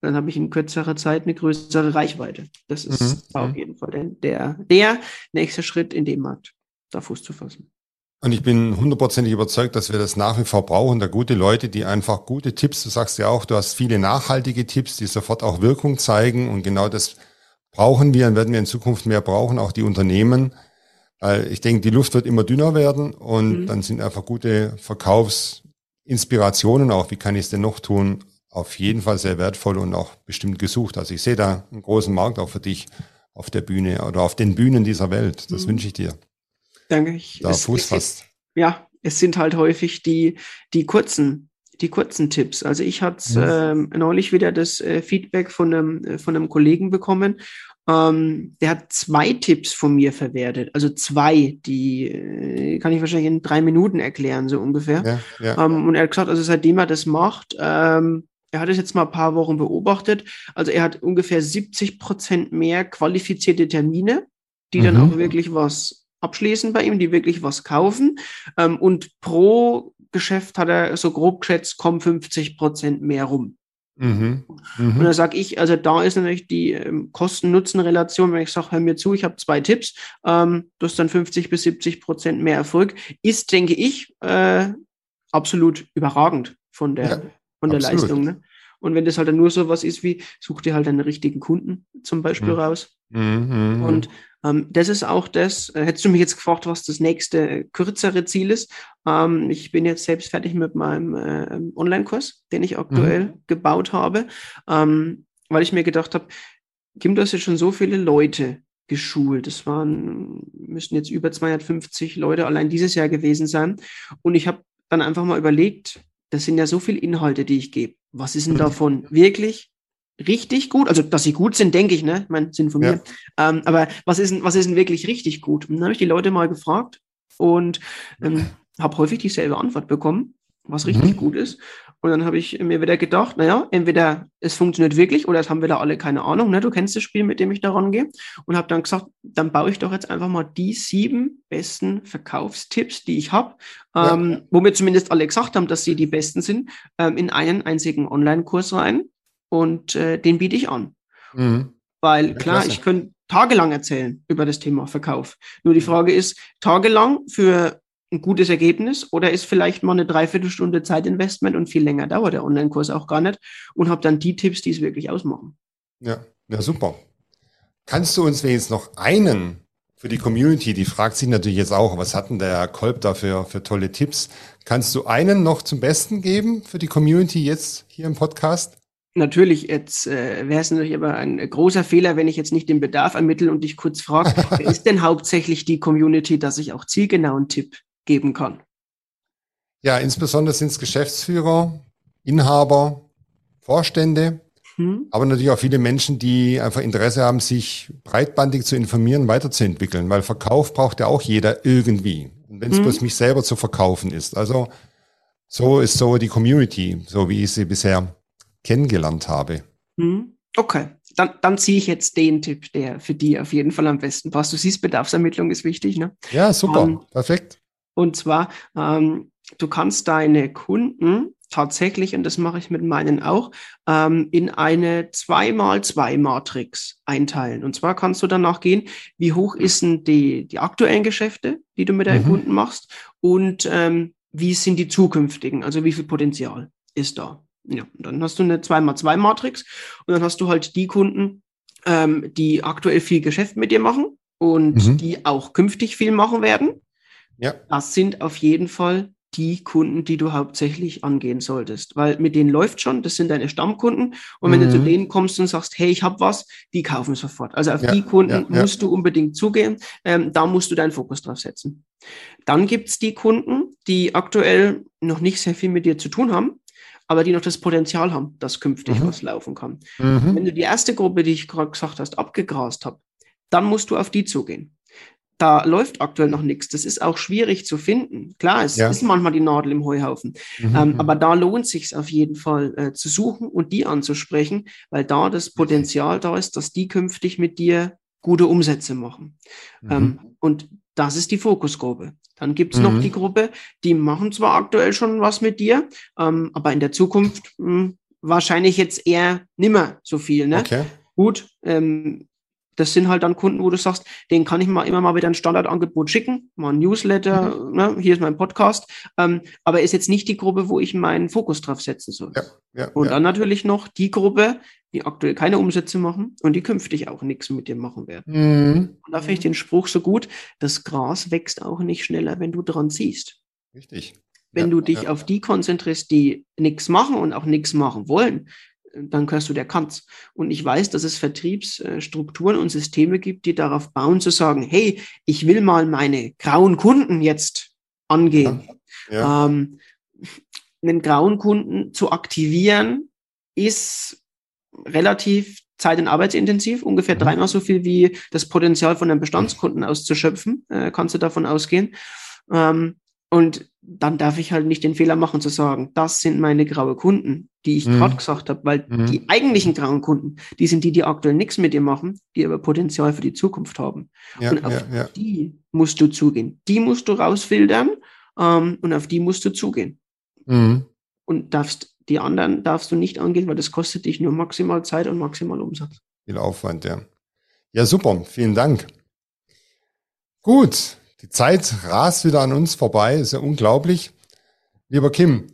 dann habe ich in kürzerer Zeit eine größere Reichweite. Das ist mhm. auf mhm. jeden Fall der, der nächste Schritt in dem Markt, da Fuß zu fassen. Und ich bin hundertprozentig überzeugt, dass wir das nach wie vor brauchen, da gute Leute, die einfach gute Tipps, du sagst ja auch, du hast viele nachhaltige Tipps, die sofort auch Wirkung zeigen und genau das brauchen wir und werden wir in Zukunft mehr brauchen, auch die Unternehmen. Weil ich denke, die Luft wird immer dünner werden und mhm. dann sind einfach gute Verkaufsinspirationen auch, wie kann ich es denn noch tun, auf jeden Fall sehr wertvoll und auch bestimmt gesucht. Also ich sehe da einen großen Markt auch für dich auf der Bühne oder auf den Bühnen dieser Welt. Das mhm. wünsche ich dir. Danke. Ich, da es, Fuß fasst. Ja, es sind halt häufig die, die kurzen, die kurzen Tipps. Also ich hatte mhm. ähm, neulich wieder das äh, Feedback von einem, äh, von einem Kollegen bekommen. Ähm, der hat zwei Tipps von mir verwertet. Also zwei, die äh, kann ich wahrscheinlich in drei Minuten erklären, so ungefähr. Ja, ja. Ähm, und er hat gesagt, also seitdem er das macht, ähm, er hat es jetzt mal ein paar Wochen beobachtet. Also er hat ungefähr 70 Prozent mehr qualifizierte Termine, die mhm. dann auch wirklich was abschließen bei ihm, die wirklich was kaufen. Ähm, und pro Geschäft hat er so grob geschätzt, kommen 50 Prozent mehr rum. Mhm. Mhm. Und da sage ich, also da ist natürlich die ähm, Kosten-Nutzen-Relation, wenn ich sage, hör mir zu, ich habe zwei Tipps, ähm, du hast dann 50 bis 70 Prozent mehr Erfolg, ist, denke ich, äh, absolut überragend von der, ja von der Leistung. Ne? Und wenn das halt dann nur so was ist wie, such dir halt einen richtigen Kunden zum Beispiel mhm. raus. Mhm. Und ähm, das ist auch das, äh, hättest du mich jetzt gefragt, was das nächste kürzere Ziel ist. Ähm, ich bin jetzt selbst fertig mit meinem äh, Online-Kurs, den ich aktuell mhm. gebaut habe, ähm, weil ich mir gedacht habe, Kim, du hast jetzt schon so viele Leute geschult. Das waren, müssten jetzt über 250 Leute allein dieses Jahr gewesen sein. Und ich habe dann einfach mal überlegt, das sind ja so viele Inhalte, die ich gebe. Was ist denn davon wirklich richtig gut? Also, dass sie gut sind, denke ich, ne? Ich meine, sind von ja. mir. Ähm, aber was ist, denn, was ist denn wirklich richtig gut? Und dann habe ich die Leute mal gefragt und ähm, habe häufig dieselbe Antwort bekommen, was richtig mhm. gut ist. Und dann habe ich mir wieder gedacht, naja, entweder es funktioniert wirklich oder es haben wir da alle keine Ahnung. Ne? Du kennst das Spiel, mit dem ich da rangehe. Und habe dann gesagt, dann baue ich doch jetzt einfach mal die sieben besten Verkaufstipps, die ich habe, ja. ähm, wo mir zumindest alle gesagt haben, dass sie die besten sind, ähm, in einen einzigen Online-Kurs rein. Und äh, den biete ich an. Mhm. Weil klar, ich könnte tagelang erzählen über das Thema Verkauf. Nur die Frage ist, tagelang für ein gutes Ergebnis oder ist vielleicht mal eine Dreiviertelstunde Zeitinvestment und viel länger dauert der Online-Kurs auch gar nicht und habe dann die Tipps, die es wirklich ausmachen. Ja, ja, super. Kannst du uns wenigstens noch einen für die Community, die fragt sich natürlich jetzt auch, was hat denn der Kolb da für, für tolle Tipps? Kannst du einen noch zum Besten geben für die Community jetzt hier im Podcast? Natürlich, jetzt äh, wäre es natürlich aber ein großer Fehler, wenn ich jetzt nicht den Bedarf ermittle und dich kurz frage, wer ist denn hauptsächlich die Community, dass ich auch zielgenau einen Tipp geben kann. Ja, insbesondere sind es Geschäftsführer, Inhaber, Vorstände, hm. aber natürlich auch viele Menschen, die einfach Interesse haben, sich breitbandig zu informieren, weiterzuentwickeln, weil Verkauf braucht ja auch jeder irgendwie. Und wenn es hm. bloß mich selber zu verkaufen ist. Also so ist so die Community, so wie ich sie bisher kennengelernt habe. Hm. Okay, dann, dann ziehe ich jetzt den Tipp, der für die auf jeden Fall am besten passt. Du siehst, Bedarfsermittlung ist wichtig, ne? Ja, super, um, ähm, perfekt. Und zwar, ähm, du kannst deine Kunden tatsächlich, und das mache ich mit meinen auch, ähm, in eine 2x2-Matrix einteilen. Und zwar kannst du danach gehen, wie hoch ist denn die, die aktuellen Geschäfte, die du mit deinen mhm. Kunden machst und ähm, wie sind die zukünftigen, also wie viel Potenzial ist da. Ja, dann hast du eine 2x2-Matrix und dann hast du halt die Kunden, ähm, die aktuell viel Geschäft mit dir machen und mhm. die auch künftig viel machen werden. Ja. Das sind auf jeden Fall die Kunden, die du hauptsächlich angehen solltest, weil mit denen läuft schon, das sind deine Stammkunden und wenn du zu mhm. denen kommst und sagst, hey, ich habe was, die kaufen sofort. Also auf ja, die Kunden ja, ja. musst du unbedingt zugehen, ähm, da musst du deinen Fokus drauf setzen. Dann gibt's die Kunden, die aktuell noch nicht sehr viel mit dir zu tun haben, aber die noch das Potenzial haben, dass künftig mhm. was laufen kann. Mhm. Wenn du die erste Gruppe, die ich gerade gesagt hast, abgegrast hast, dann musst du auf die zugehen da läuft aktuell noch nichts. Das ist auch schwierig zu finden. Klar, es ja. ist manchmal die Nadel im Heuhaufen. Mhm. Ähm, mhm. aber da lohnt sich auf jeden Fall äh, zu suchen und die anzusprechen, weil da das Potenzial da ist, dass die künftig mit dir gute Umsätze machen. Mhm. Ähm, und das ist die Fokusgruppe. Dann gibt's mhm. noch die Gruppe, die machen zwar aktuell schon was mit dir, ähm, aber in der Zukunft mh, hm, wahrscheinlich jetzt eher nimmer so viel. Ne? Okay. Gut, ähm, das sind halt dann Kunden, wo du sagst, den kann ich mal immer mal wieder ein Standardangebot schicken, mal ein Newsletter, mhm. ne, hier ist mein Podcast, ähm, aber ist jetzt nicht die Gruppe, wo ich meinen Fokus drauf setzen soll. Ja, ja, und ja. dann natürlich noch die Gruppe, die aktuell keine Umsätze machen und die künftig auch nichts mit dir machen werden. Mhm. Und da finde ich den Spruch so gut, das Gras wächst auch nicht schneller, wenn du dran ziehst. Richtig. Wenn du dich auf die konzentrierst, die nichts machen und auch nichts machen wollen, dann gehörst du der Kanz. Und ich weiß, dass es Vertriebsstrukturen und Systeme gibt, die darauf bauen zu sagen, hey, ich will mal meine grauen Kunden jetzt angehen. Ja. Ja. Ähm, einen grauen Kunden zu aktivieren, ist relativ zeit- und arbeitsintensiv, ungefähr mhm. dreimal so viel wie das Potenzial von einem Bestandskunden auszuschöpfen, äh, kannst du davon ausgehen. Ähm, und dann darf ich halt nicht den Fehler machen zu sagen, das sind meine graue Kunden, die ich mhm. gerade gesagt habe, weil mhm. die eigentlichen grauen Kunden, die sind die, die aktuell nichts mit dir machen, die aber Potenzial für die Zukunft haben. Ja, und auf ja, ja. die musst du zugehen. Die musst du rausfiltern ähm, und auf die musst du zugehen. Mhm. Und darfst die anderen darfst du nicht angehen, weil das kostet dich nur maximal Zeit und maximal Umsatz. Viel Aufwand, ja. Ja, super. Vielen Dank. Gut, die Zeit rast wieder an uns vorbei, ist ja unglaublich. Lieber Kim,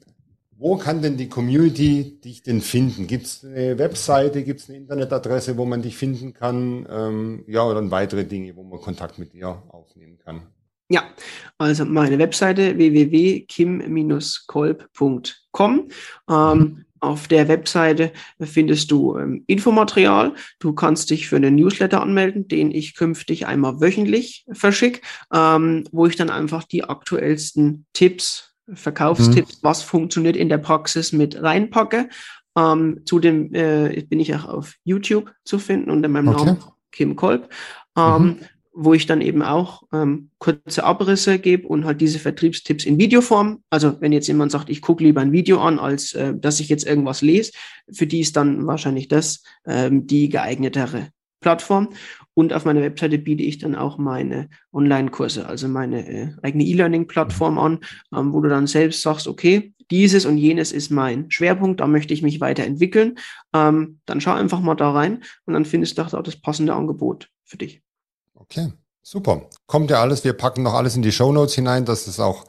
wo kann denn die Community dich denn finden? Gibt es eine Webseite, gibt es eine Internetadresse, wo man dich finden kann? Ähm, ja, oder weitere Dinge, wo man Kontakt mit dir aufnehmen kann? Ja, also meine Webseite www.kim-kolb.com. Ähm, auf der Webseite findest du ähm, Infomaterial. Du kannst dich für einen Newsletter anmelden, den ich künftig einmal wöchentlich verschicke, ähm, wo ich dann einfach die aktuellsten Tipps, Verkaufstipps, mhm. was funktioniert in der Praxis mit reinpacke. Ähm, zudem äh, bin ich auch auf YouTube zu finden unter meinem okay. Namen Kim Kolb. Ähm, mhm wo ich dann eben auch ähm, kurze Abrisse gebe und halt diese Vertriebstipps in Videoform. Also wenn jetzt jemand sagt, ich gucke lieber ein Video an, als äh, dass ich jetzt irgendwas lese, für die ist dann wahrscheinlich das ähm, die geeignetere Plattform. Und auf meiner Webseite biete ich dann auch meine Online-Kurse, also meine äh, eigene E-Learning-Plattform an, ähm, wo du dann selbst sagst, okay, dieses und jenes ist mein Schwerpunkt, da möchte ich mich weiterentwickeln. Ähm, dann schau einfach mal da rein und dann findest du auch das passende Angebot für dich. Okay, super. Kommt ja alles. Wir packen noch alles in die Show Notes hinein, dass es auch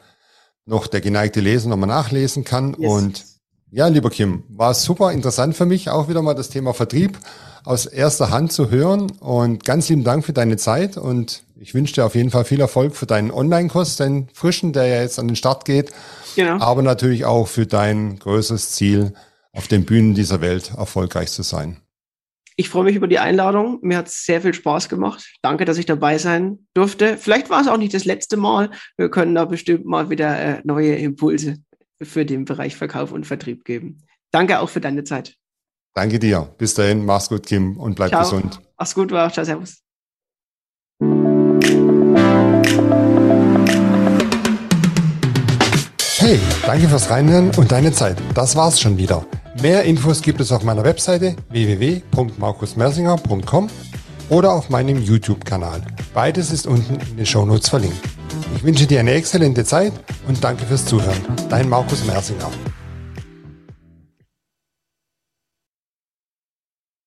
noch der geneigte Leser nochmal nachlesen kann. Yes. Und ja, lieber Kim, war super interessant für mich, auch wieder mal das Thema Vertrieb aus erster Hand zu hören. Und ganz lieben Dank für deine Zeit. Und ich wünsche dir auf jeden Fall viel Erfolg für deinen Online-Kurs, deinen frischen, der ja jetzt an den Start geht. Genau. Aber natürlich auch für dein größeres Ziel, auf den Bühnen dieser Welt erfolgreich zu sein. Ich freue mich über die Einladung. Mir hat es sehr viel Spaß gemacht. Danke, dass ich dabei sein durfte. Vielleicht war es auch nicht das letzte Mal. Wir können da bestimmt mal wieder äh, neue Impulse für den Bereich Verkauf und Vertrieb geben. Danke auch für deine Zeit. Danke dir. Bis dahin, mach's gut, Kim, und bleib Ciao. gesund. Mach's gut, war. Ciao, servus. Hey, danke fürs Reinhören und deine Zeit. Das war's schon wieder. Mehr Infos gibt es auf meiner Webseite www.markusmersinger.com oder auf meinem YouTube-Kanal. Beides ist unten in den Shownotes verlinkt. Ich wünsche dir eine exzellente Zeit und danke fürs Zuhören. Dein Markus Mersinger.